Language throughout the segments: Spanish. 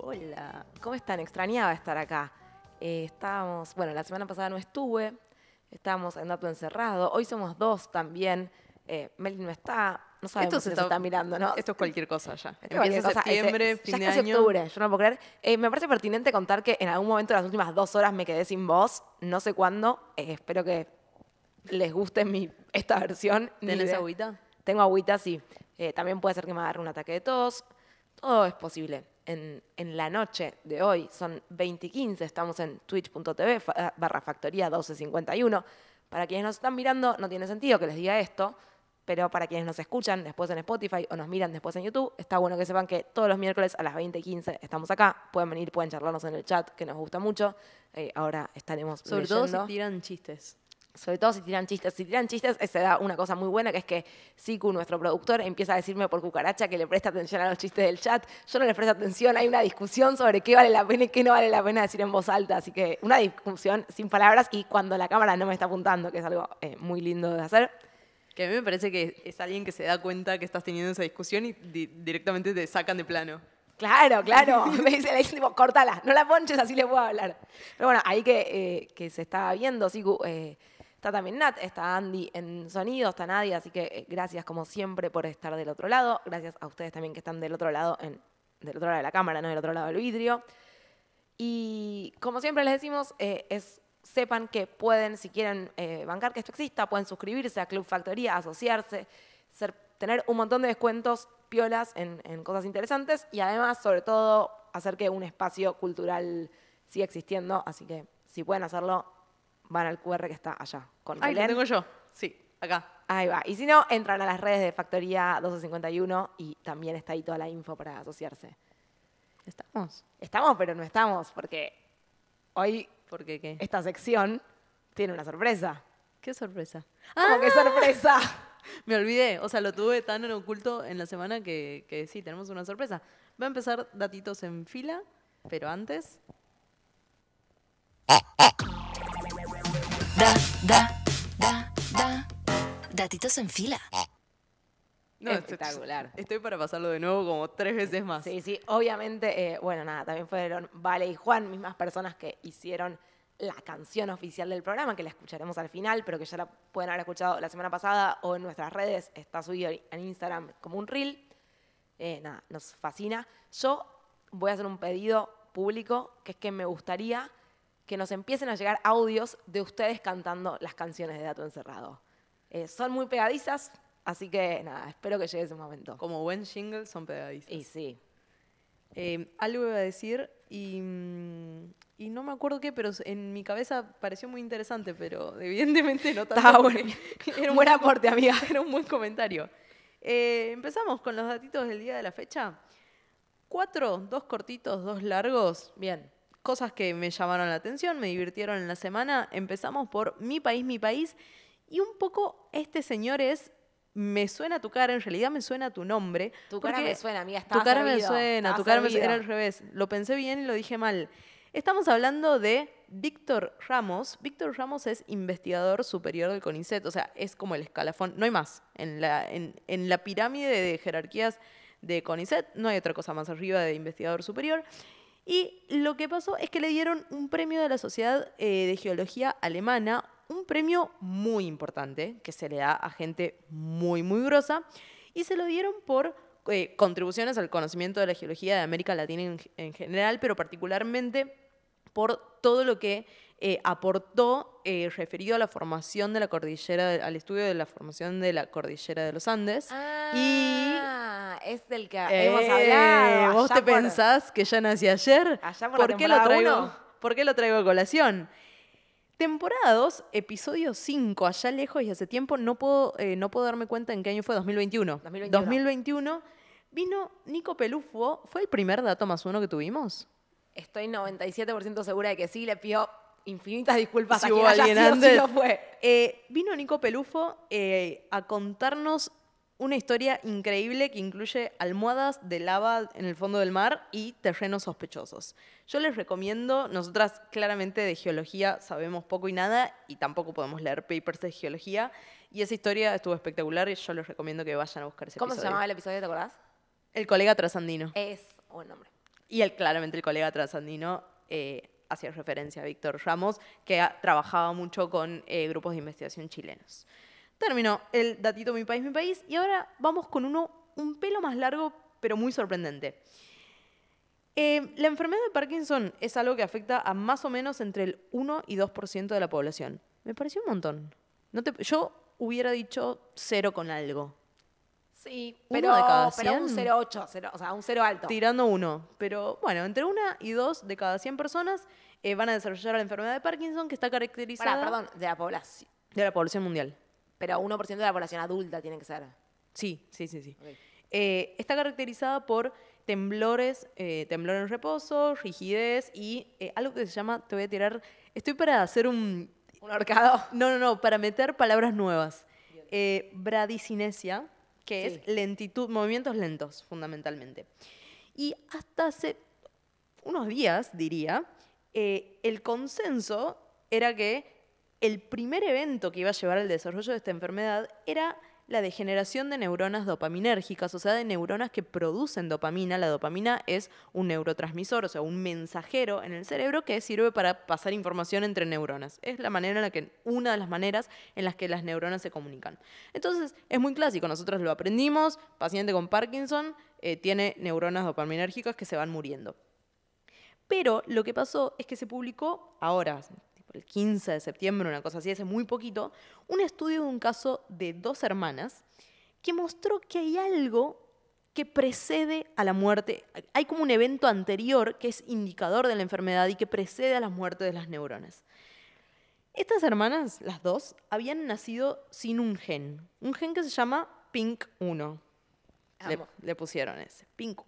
Hola. ¿Cómo están? Extrañaba estar acá. Eh, estábamos, bueno, la semana pasada no estuve, estábamos en Dato Encerrado. Hoy somos dos también. Eh, Meli no está, no sabemos Esto si se nos está- está mirando, ¿no? Esto es cualquier cosa ya. Esto Empieza cosa. septiembre, Ese- fin ya de año. octubre, yo no puedo creer. Eh, me parece pertinente contar que en algún momento de las últimas dos horas me quedé sin voz, no sé cuándo. Eh, espero que les guste mi, esta versión. ¿Tenés agüita? Tengo agüita, sí. Eh, también puede ser que me agarre un ataque de tos. Todo es posible. En, en la noche de hoy son 20 y 15, estamos en twitch.tv fa- barra factoría 1251. Para quienes nos están mirando, no tiene sentido que les diga esto, pero para quienes nos escuchan después en Spotify o nos miran después en YouTube, está bueno que sepan que todos los miércoles a las 20 y 15 estamos acá. Pueden venir, pueden charlarnos en el chat, que nos gusta mucho. Eh, ahora estaremos Sobre todo si tiran chistes. Sobre todo si tiran chistes. Si tiran chistes, se da una cosa muy buena, que es que Siku, nuestro productor, empieza a decirme por cucaracha que le presta atención a los chistes del chat. Yo no le presto atención, hay una discusión sobre qué vale la pena y qué no vale la pena decir en voz alta. Así que una discusión sin palabras y cuando la cámara no me está apuntando, que es algo eh, muy lindo de hacer. Que a mí me parece que es alguien que se da cuenta que estás teniendo esa discusión y di- directamente te sacan de plano. Claro, claro. Me dice, le dice, tipo, cortala, no la ponches, así le puedo hablar. Pero bueno, ahí que, eh, que se estaba viendo, Siku, eh, está también Nat, está Andy en sonido, está Nadia, así que eh, gracias como siempre por estar del otro lado. Gracias a ustedes también que están del otro lado, en, del otro lado de la cámara, no del otro lado del vidrio. Y como siempre les decimos, eh, sepan que pueden, si quieren eh, bancar que esto exista, pueden suscribirse a Club Factoría, asociarse, tener un montón de descuentos piolas en, en cosas interesantes y además, sobre todo, hacer que un espacio cultural siga existiendo. Así que si pueden hacerlo, van al QR que está allá. Con Ay, lo tengo yo. Sí, acá. Ahí va. Y si no, entran a las redes de Factoría 1251 y también está ahí toda la info para asociarse. ¿Estamos? Estamos, pero no estamos, porque hoy ¿Por qué qué? esta sección tiene una sorpresa. Qué sorpresa. ¿Cómo que sorpresa? Me olvidé, o sea, lo tuve tan en oculto en la semana que, que sí, tenemos una sorpresa. Va a empezar datitos en fila, pero antes... Da, da, da, da. Datitos en fila. No, Espectacular. Estoy, estoy para pasarlo de nuevo como tres veces más. Sí, sí, obviamente, eh, bueno, nada, también fueron Vale y Juan, mismas personas que hicieron la canción oficial del programa, que la escucharemos al final, pero que ya la pueden haber escuchado la semana pasada o en nuestras redes, está subido en Instagram como un reel. Eh, nada, nos fascina. Yo voy a hacer un pedido público, que es que me gustaría que nos empiecen a llegar audios de ustedes cantando las canciones de Dato Encerrado. Eh, son muy pegadizas, así que nada, espero que llegue ese momento. Como buen jingle son pegadizos. Y sí, Eh, algo iba a decir y, mm, y no me acuerdo qué, pero en mi cabeza pareció muy interesante, pero evidentemente no tanto. Estaba bueno. Era un Buen buen aporte, amiga. Era un buen comentario. Eh, empezamos con los datitos del día de la fecha. Cuatro, dos cortitos, dos largos. Bien. Cosas que me llamaron la atención, me divirtieron en la semana. Empezamos por Mi País, Mi País. Y un poco este señor es, me suena tu cara, en realidad me suena tu nombre. Tu cara me suena, amiga, Tu estaba cara me servido, suena, estaba tu cara me servido. era al revés. Lo pensé bien y lo dije mal. Estamos hablando de Víctor Ramos. Víctor Ramos es investigador superior del CONICET, o sea, es como el escalafón, no hay más. En la, en, en la pirámide de jerarquías de CONICET no hay otra cosa más arriba de investigador superior. Y lo que pasó es que le dieron un premio de la Sociedad eh, de Geología Alemana, un premio muy importante que se le da a gente muy, muy grosa, y se lo dieron por eh, contribuciones al conocimiento de la geología de América Latina en, en general, pero particularmente por todo lo que eh, aportó eh, referido a la formación de la cordillera, de- al estudio de la formación de la cordillera de los Andes. Ah, es del que Eh, hemos hablado. ¿Vos te por- pensás que ya nací ayer? Allá por la qué lo traigo? uno. ¿Por qué lo traigo a colación? Temporada 2, episodio 5, allá lejos y hace tiempo, no puedo, eh, no puedo darme cuenta en qué año fue, 2021. 2021. 2021, vino Nico Pelufo, ¿fue el primer dato más uno que tuvimos? Estoy 97% segura de que sí, le pido infinitas disculpas Si a quien haya sido, si no fue. Eh, vino Nico Pelufo eh, a contarnos una historia increíble que incluye almohadas de lava en el fondo del mar y terrenos sospechosos. Yo les recomiendo, nosotras claramente de geología sabemos poco y nada y tampoco podemos leer papers de geología y esa historia estuvo espectacular y yo les recomiendo que vayan a buscar ese ¿Cómo se episodio. llamaba el episodio, te acordás? El colega trasandino. Es buen nombre. Y el, claramente el colega trasandino eh, hacía referencia a Víctor Ramos, que ha- trabajaba mucho con eh, grupos de investigación chilenos. Terminó el datito Mi País, Mi País, y ahora vamos con uno un pelo más largo, pero muy sorprendente. Eh, la enfermedad de Parkinson es algo que afecta a más o menos entre el 1 y 2% de la población. Me pareció un montón. No te- yo hubiera dicho cero con algo, Sí, Uno pero, de cada pero un 100. 0,8, cero- o sea, un 0 alto. tirando uno. Pero bueno, entre una y dos de cada 100 personas eh, van a desarrollar la enfermedad de Parkinson, que está caracterizada Pará, perdón, de la población. de la población mundial. Pero 1% de la población adulta tiene que ser. Sí, sí, sí, sí. Eh, está caracterizada por temblores, eh, temblor en reposo, rigidez y eh, algo que se llama, te voy a tirar, estoy para hacer un, Un horcado. no, no, no, para meter palabras nuevas. Eh, bradicinesia, que Sí. es lentitud, movimientos lentos, fundamentalmente. Y hasta hace unos días, diría, el consenso era que el primer evento que iba a llevar al desarrollo de esta enfermedad era la degeneración de neuronas dopaminérgicas, o sea, de neuronas que producen dopamina. La dopamina es un neurotransmisor, o sea, un mensajero en el cerebro que sirve para pasar información entre neuronas. Es la manera en la que, una de las maneras en las que las neuronas se comunican. Entonces, es muy clásico, nosotros lo aprendimos, paciente con Parkinson eh, tiene neuronas dopaminérgicas que se van muriendo. Pero lo que pasó es que se publicó ahora, el 15 de septiembre, una cosa así, hace muy poquito, un estudio de un caso de dos hermanas que mostró que hay algo que precede a la muerte. Hay como un evento anterior que es indicador de la enfermedad y que precede a la muerte de las neuronas. Estas hermanas, las dos, habían nacido sin un gen. Un gen que se llama PINK1. Le, pusieron ese, PINK1.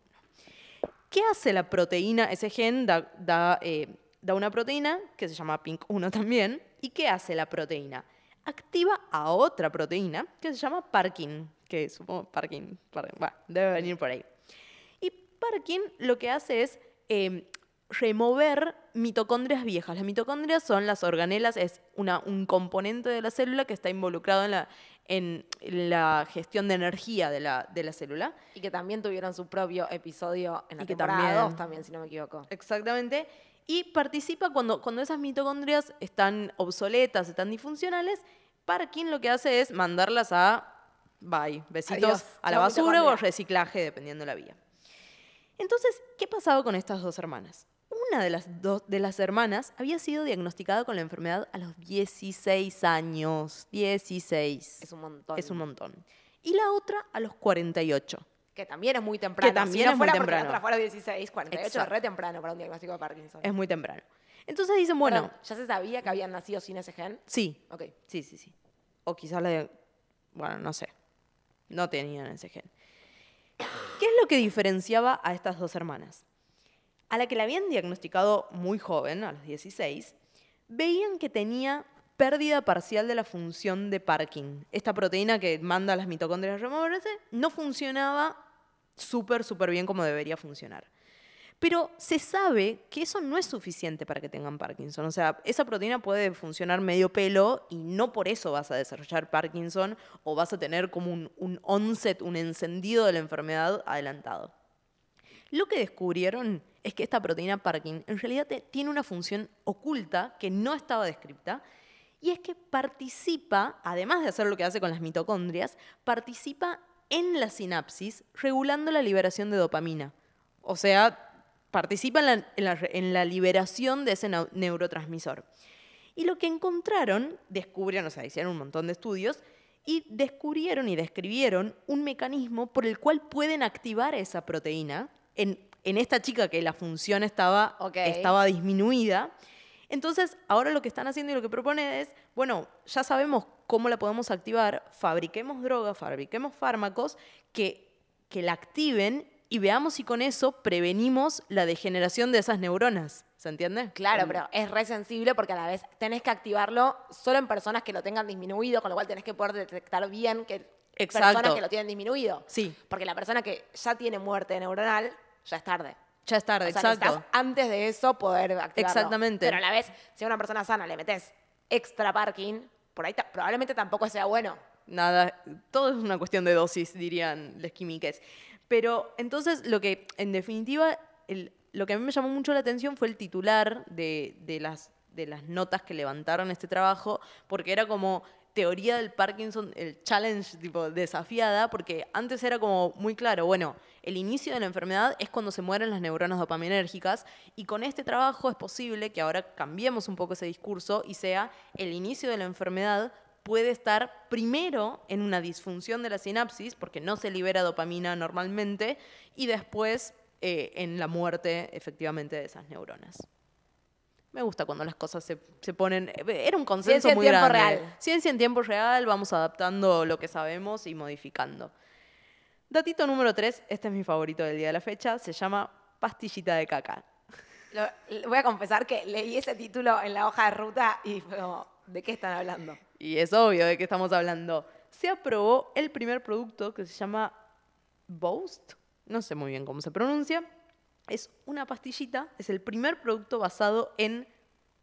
¿Qué hace la proteína? Ese gen da, da, eh, da una proteína que se llama PINK1 también. ¿Y qué hace la proteína? Activa a otra proteína que se llama Parkin, que supongo Parkin, par- bueno, debe venir por ahí. Y Parkin lo que hace es eh, remover mitocondrias viejas. Las mitocondrias son las organelas, es una, un componente de la célula que está involucrado en la, en la gestión de energía de la, de la célula. Y que también tuvieron su propio episodio en la Y que temporada también- 2 también, si no me equivoco. Exactamente. Y participa cuando, cuando esas mitocondrias están obsoletas, están disfuncionales. Parkin lo que hace es mandarlas a, bye, besitos Adiós, a la basura o reciclaje, dependiendo de la vía. Entonces, ¿qué pasaba con estas dos hermanas? Una de las, dos, de las hermanas había sido diagnosticada con la enfermedad a los 16 años. 16. Es un montón. Es un montón. Y la otra a los 48. Que también es muy temprano. también si no es muy fuera la temprano. otra fuera 16, 48 es Exacto. re temprano para un diagnóstico de Parkinson. Es muy temprano. Entonces dicen, bueno, Perdón, ¿Ya se sabía que habían nacido sin ese gen? sí, Ok. Sí, sí, sí. O quizás la de... Bueno, no sé. No tenían ese gen. ¿Qué es lo que diferenciaba a estas dos hermanas? A la que la habían diagnosticado muy joven, a los 16, veían que tenía pérdida parcial de la función de Parkin. Esta proteína que manda a las mitocondrias a removerse no funcionaba súper, súper bien como debería funcionar. Pero se sabe que eso no es suficiente para que tengan Parkinson. O sea, esa proteína puede funcionar medio pelo y no por eso vas a desarrollar Parkinson o vas a tener como un, onset, un encendido de la enfermedad adelantado. Lo que descubrieron es que esta proteína Parkin en realidad tiene una función oculta que no estaba descrita y es que participa, además de hacer lo que hace con las mitocondrias, participa en la sinapsis regulando la liberación de dopamina. O sea, participa en la, en la re- en la liberación de ese neurotransmisor. Y lo que encontraron, descubrieron, o sea, hicieron un montón de estudios, y descubrieron y describieron un mecanismo por el cual pueden activar esa proteína en, en esta chica que la función estaba, estaba disminuida. Entonces, ahora lo que están haciendo y lo que proponen es, bueno, ya sabemos cómo la podemos activar, fabriquemos drogas, fabriquemos fármacos que, que la activen y veamos si con eso prevenimos la degeneración de esas neuronas. ¿Se entiende? Claro, Como- pero es re sensible porque a la vez tenés que activarlo solo en personas que lo tengan disminuido, con lo cual tenés que poder detectar bien que Exacto. personas que lo tienen disminuido. Sí. Porque la persona que ya tiene muerte neuronal, ya es tarde. Ya es tarde, O sea, exacto. antes de eso poder activarlo. Exactamente. Pero a la vez, si a una persona sana le metes extra parking, por ahí probablemente tampoco sea bueno. Nada, todo es una cuestión de dosis, dirían los químicos. Pero entonces lo que, en definitiva, lo que a mí me llamó mucho la atención fue el titular de, de las, de las notas que levantaron este trabajo, porque era como teoría del Parkinson, el challenge tipo desafiada, porque antes era como muy claro, bueno, el inicio de la enfermedad es cuando se mueren las neuronas dopaminérgicas y con este trabajo es posible que ahora cambiemos un poco ese discurso y sea el inicio de la enfermedad puede estar primero en una disfunción de la sinapsis, porque no se libera dopamina normalmente, y después eh, en la muerte efectivamente de esas neuronas. Me gusta cuando las cosas se, se ponen... Era un consenso Ciencia en muy tiempo grande. real. Ciencia en tiempo real, vamos adaptando lo que sabemos y modificando. Datito número 3, este es mi favorito del día de la fecha, se llama pastillita de caca. Lo- voy a confesar que leí ese título en la hoja de ruta y fue como, ¿de qué están hablando? Y es obvio de qué estamos hablando. Se aprobó el primer producto que se llama Boast, no sé muy bien cómo se pronuncia. Es una pastillita, es el primer producto basado en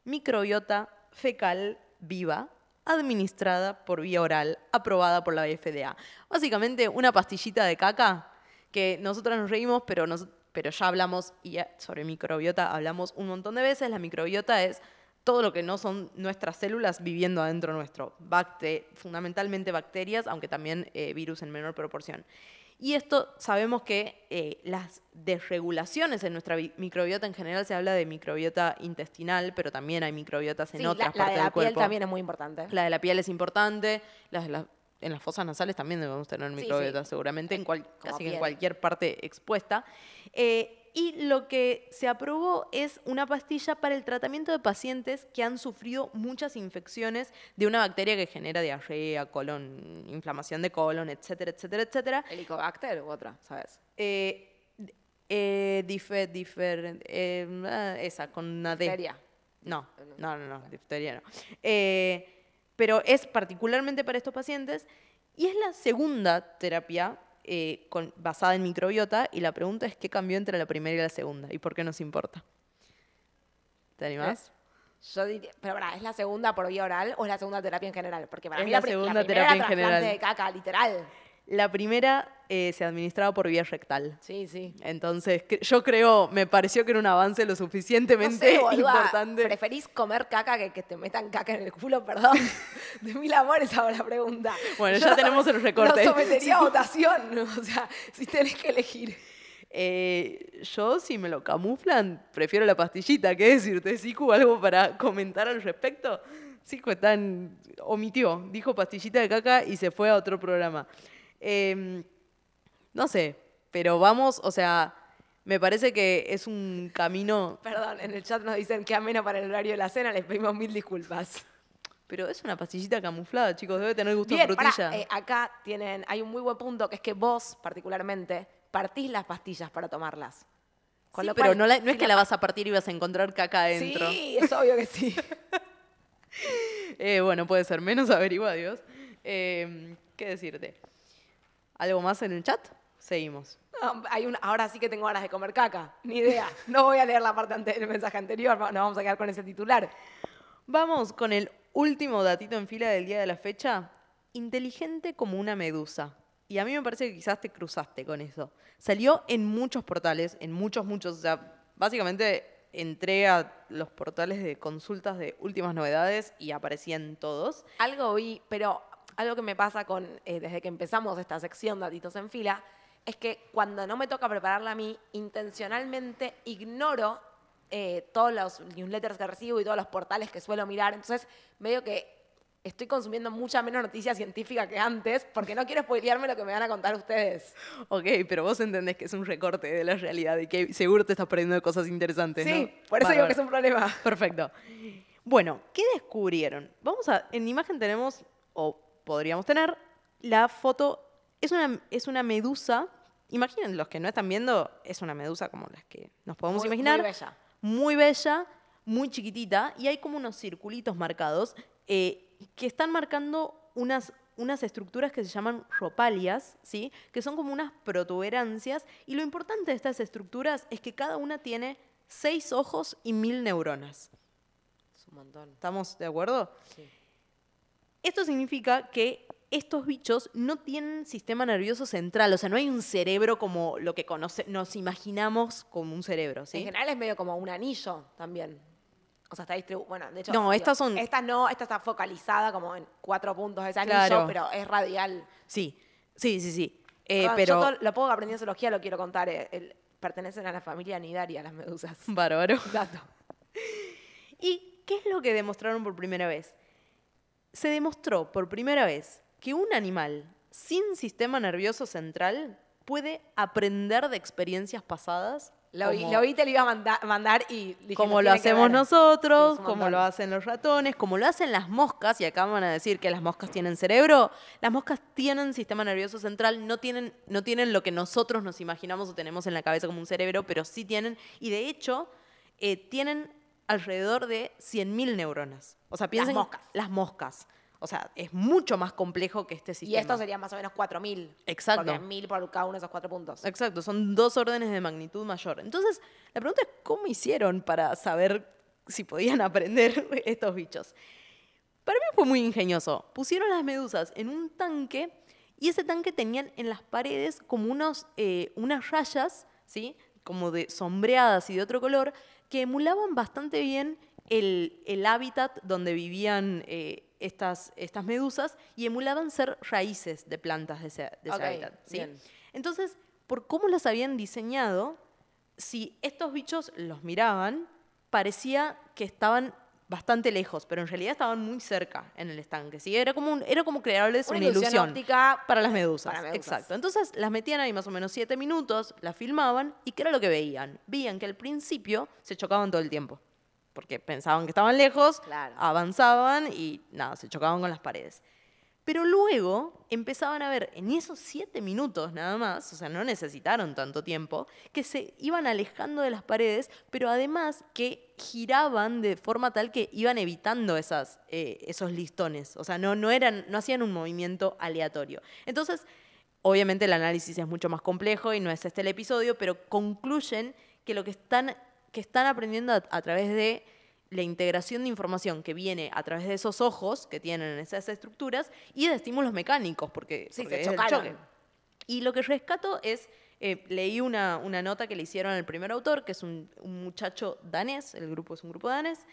microbiota fecal viva, administrada por vía oral, aprobada por la FDA. Básicamente una pastillita de caca que nosotras nos reímos, pero, pero ya hablamos y ya sobre microbiota hablamos un montón de veces. La microbiota es todo lo que no son nuestras células viviendo adentro nuestro, Bacte- fundamentalmente bacterias, aunque también eh, virus en menor proporción. Y esto sabemos que eh, las desregulaciones en nuestra microbiota en general se habla de microbiota intestinal, pero también hay microbiotas en Sí, la, otras la partes de la del piel cuerpo. también es muy importante. La de la piel es importante, las la- en las fosas nasales también debemos tener Sí, microbiotas, sí. seguramente, en cual- Como casi en cualquier parte expuesta. Eh, y lo que se aprobó es una pastilla para el tratamiento de pacientes que han sufrido muchas infecciones de una bacteria que genera diarrea, colon, inflamación de colon, etcétera, etcétera, etcétera. ¿Helicobacter u otra, sabes? Eh, eh, difer, difer- eh, ah, esa, con una D. Difteria. No, no, no, no, difteria no. Eh, pero es particularmente para estos pacientes y es la segunda terapia eh, con- basada en microbiota y la pregunta es qué cambió entre la primera y la segunda y por qué nos importa. ¿Te animás? Yo diría, pero ¿es la segunda por vía oral o es la segunda terapia en general? Porque para Es mí la pri- segunda terapia en general. de caca, literal. La primera eh, se administraba por vía rectal. Sí, sí. Entonces, yo creo, me pareció que era un avance lo No suficientemente sé, boluda, importante. ¿Preferís comer caca que que te metan caca en el culo? Perdón. De mil amores hago la pregunta. Bueno, Yo ya tenemos el recorte. Lo sometería a votación. O sea, si tenés que elegir. Eh, yo, si me lo camuflan, prefiero la pastillita. ¿Qué decirte, Siku? ¿Algo para comentar al respecto? Siku está en- omitió, dijo pastillita de caca y se fue a otro programa. Eh, no sé, pero vamos, o sea, me parece que es un camino, Perdón, en el chat nos dicen que ameno para el horario de la cena, les pedimos mil disculpas. pero es una pastillita camuflada, chicos, debe tener gusto Bien, pará, frutilla. eh, acá tienen, hay un muy buen punto que es que vos, particularmente, partís las pastillas para tomarlas. Con Sí, lo pero cual, no, la- no es que la vas a partir y vas a encontrar caca adentro. Sí, es obvio que sí. Eh, bueno, puede ser menos averigua, Dios. Eh, ¿Qué decirte? ¿Algo más en el chat? Seguimos. No, hay un, ahora sí que tengo ganas de comer caca. Ni idea. No voy a leer la parte del mensaje anterior, nos vamos a quedar con ese titular. Vamos con el último datito en fila del día de la fecha. Inteligente como una medusa. Y a mí me parece que quizás te cruzaste con eso. Salió en muchos portales, en muchos, muchos. O sea, básicamente entré a los portales de consultas de últimas novedades y aparecían todos. Algo vi, pero algo que me pasa con, eh, desde que empezamos esta sección Datitos en Fila, es que cuando no me toca prepararla a mí, intencionalmente ignoro eh, todos los newsletters que recibo y todos los portales que suelo mirar. Entonces, medio que estoy consumiendo mucha menos noticia científica que antes, porque no quiero spoilearme lo que me van a contar ustedes. Ok, pero vos entendés que es un recorte de la realidad y que seguro te estás perdiendo de cosas interesantes, Sí, ¿no? por eso digo que es un problema. Perfecto. Bueno, ¿qué descubrieron? Vamos a, en imagen tenemos, o podríamos tener, la foto, es una, es una medusa, imaginen los que no están viendo, es una medusa como las que nos podemos Muy- imaginar. muy bella. Muy bella, muy chiquitita, y hay como unos circulitos marcados eh, que están marcando unas, unas estructuras que se llaman ropalias, ¿sí? que son como unas protuberancias, y lo importante de estas estructuras es que cada una tiene seis ojos y mil neuronas. Es un montón. ¿Estamos de acuerdo? Sí. Esto significa que estos bichos no tienen sistema nervioso central, o sea, no hay un cerebro como lo que conoce, nos imaginamos como un cerebro, En general es medio como un anillo también. O sea, está distribuido. Bueno, de hecho. No, estas son- Esta no, esta está focalizada como en cuatro puntos de ese anillo, Claro. pero es radial. Sí, sí, sí, sí. Eh, Perdón, pero Yo todo lo poco que aprendí en zoología lo quiero contar. eh, el- pertenecen a la familia Nidaria, las medusas. bárbaro. Dato. ¿Y qué es lo que demostraron por primera vez? Se demostró por primera vez que un animal sin sistema nervioso central puede aprender de experiencias pasadas. Vi, como- lo iba a manda- mandar y dije, como no lo hacemos nosotros, Sí, como lo hacen los ratones, como lo hacen las moscas, y acá van a decir que las moscas tienen cerebro. Las moscas tienen sistema nervioso central, no tienen, no tienen lo que nosotros nos imaginamos o tenemos en la cabeza como un cerebro, pero sí tienen, y de hecho, eh, tienen alrededor de 100.000 neuronas. O sea, piensen. moscas. Las moscas. O sea, es mucho más complejo que este Y sistema. esto sería más o menos 4.000. Exacto. Porque 1.000 por cada uno de esos cuatro puntos. Exacto, son dos órdenes de magnitud mayor. Entonces, la pregunta es, ¿cómo hicieron para saber si podían aprender estos bichos? Para mí fue muy ingenioso. Pusieron las medusas en un tanque y ese tanque tenían en las paredes como unos, eh, unas rayas, ¿sí? Como de sombreadas y de otro color, que emulaban bastante bien el, el hábitat donde vivían eh, estas, estas medusas y emulaban ser raíces de plantas de ese, de ese hábitat. Entonces, por cómo las habían diseñado, si estos bichos los miraban, parecía que estaban bastante lejos, pero en realidad estaban muy cerca en el estanque. ¿sí? Era, como un- era como crearles Una una, ilusión ilusión óptica para las medusas. para medusas. Exacto. Entonces las metían ahí más o menos siete minutos, las filmaban y ¿qué era lo que veían? Veían que al principio se chocaban todo el tiempo. Porque pensaban que estaban lejos, Claro. avanzaban y nada, se chocaban con las paredes. Pero luego empezaban a ver en esos siete minutos nada más, o sea, no necesitaron tanto tiempo, que se iban alejando de las paredes, pero además que giraban de forma tal que iban evitando esas, eh, esos listones. O sea, no, no, eran, no hacían un movimiento aleatorio. Entonces, obviamente el análisis es mucho más complejo y no es este el episodio, pero concluyen que lo que están, que están aprendiendo a, a través de la integración de información que viene a través de esos ojos que tienen esas estructuras y de estímulos mecánicos, porque, Sí, porque se es el choque. Y lo que rescato es, eh, leí una, una nota que le hicieron al primer autor, que es un, un muchacho danés, el grupo es un grupo danés,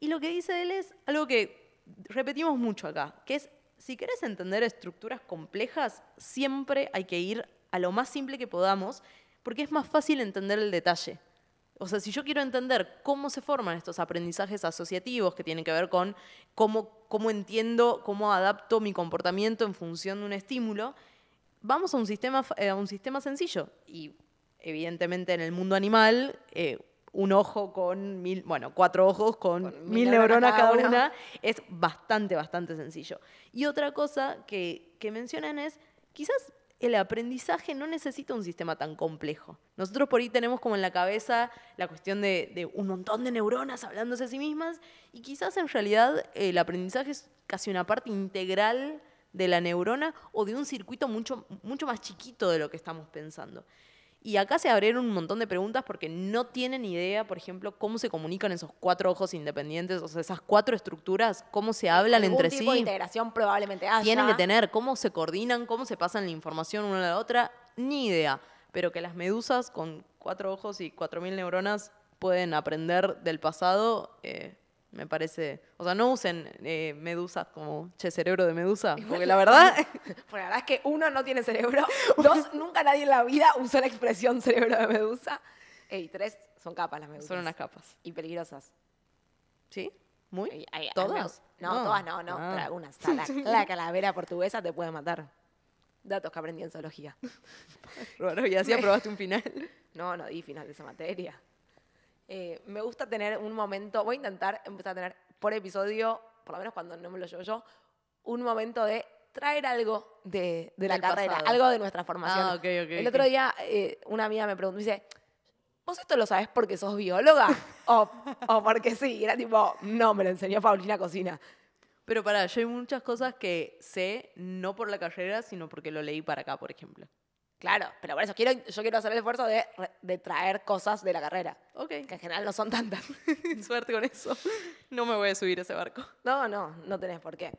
y lo que dice él es algo que repetimos mucho acá, que es, si querés entender estructuras complejas, siempre hay que ir a lo más simple que podamos, porque es más fácil entender el detalle. O sea, si yo quiero entender cómo se forman estos aprendizajes asociativos que tienen que ver con cómo, cómo entiendo, cómo adapto mi comportamiento en función de un estímulo, vamos a un sistema, eh, a un sistema sencillo. Y evidentemente en el mundo animal, eh, un ojo con mil, bueno, cuatro ojos con, Con mil mil neuronas neuronas cada una. es bastante, bastante sencillo. Y otra cosa que, que mencionan es, quizás el aprendizaje no necesita un sistema tan complejo. Nosotros por ahí tenemos como en la cabeza la cuestión de, un montón de neuronas hablándose a sí mismas y quizás en realidad el aprendizaje es casi una parte integral de la neurona o de un circuito mucho, mucho más chiquito de lo que estamos pensando. Y acá se abrieron un montón de preguntas porque no tienen idea, por ejemplo, cómo se comunican esos cuatro ojos independientes, o sea, esas cuatro estructuras, cómo se hablan Algún entre tipo de sí integración probablemente haya. tienen que tener, cómo se coordinan, cómo se pasan la información una a la otra, ni idea. Pero que las medusas con cuatro ojos y cuatro mil neuronas pueden aprender del pasado, eh, me parece. O sea, no usen eh, medusas como che cerebro de medusa, porque la verdad. Pues la verdad es que uno no tiene cerebro. Dos, nunca nadie en la vida usó la expresión cerebro de medusa. Y tres, son capas las medusas. son unas capas. Y peligrosas. ¿Sí? ¿Muy? Hay- ¿Todas? No, todas no, no, Ah. pero algunas. La, la calavera portuguesa te puede matar. Datos que aprendí en zoología. Raro, y así aprobaste un final. No, no di final de esa materia. Eh, me gusta tener un momento, voy a intentar empezar a tener por episodio, por lo menos cuando no me lo llevo yo, un momento de traer algo de, de la carrera, pasado. algo de nuestra formación. Ah, ok, ok, El ok. otro día eh, una amiga me preguntó, me dice, ¿vos esto lo sabés porque sos bióloga? o, o porque sí. Y era tipo, no, me lo enseñó Paulina Cocina. Pero pará, yo hay muchas cosas que sé no por la carrera, sino porque lo leí para acá, por ejemplo. Claro, pero por eso quiero, yo quiero hacer el esfuerzo de, traer cosas de la carrera, Ok, que en general no son tantas. suerte con eso. No me voy a subir a ese barco. No, no, no tenés por qué.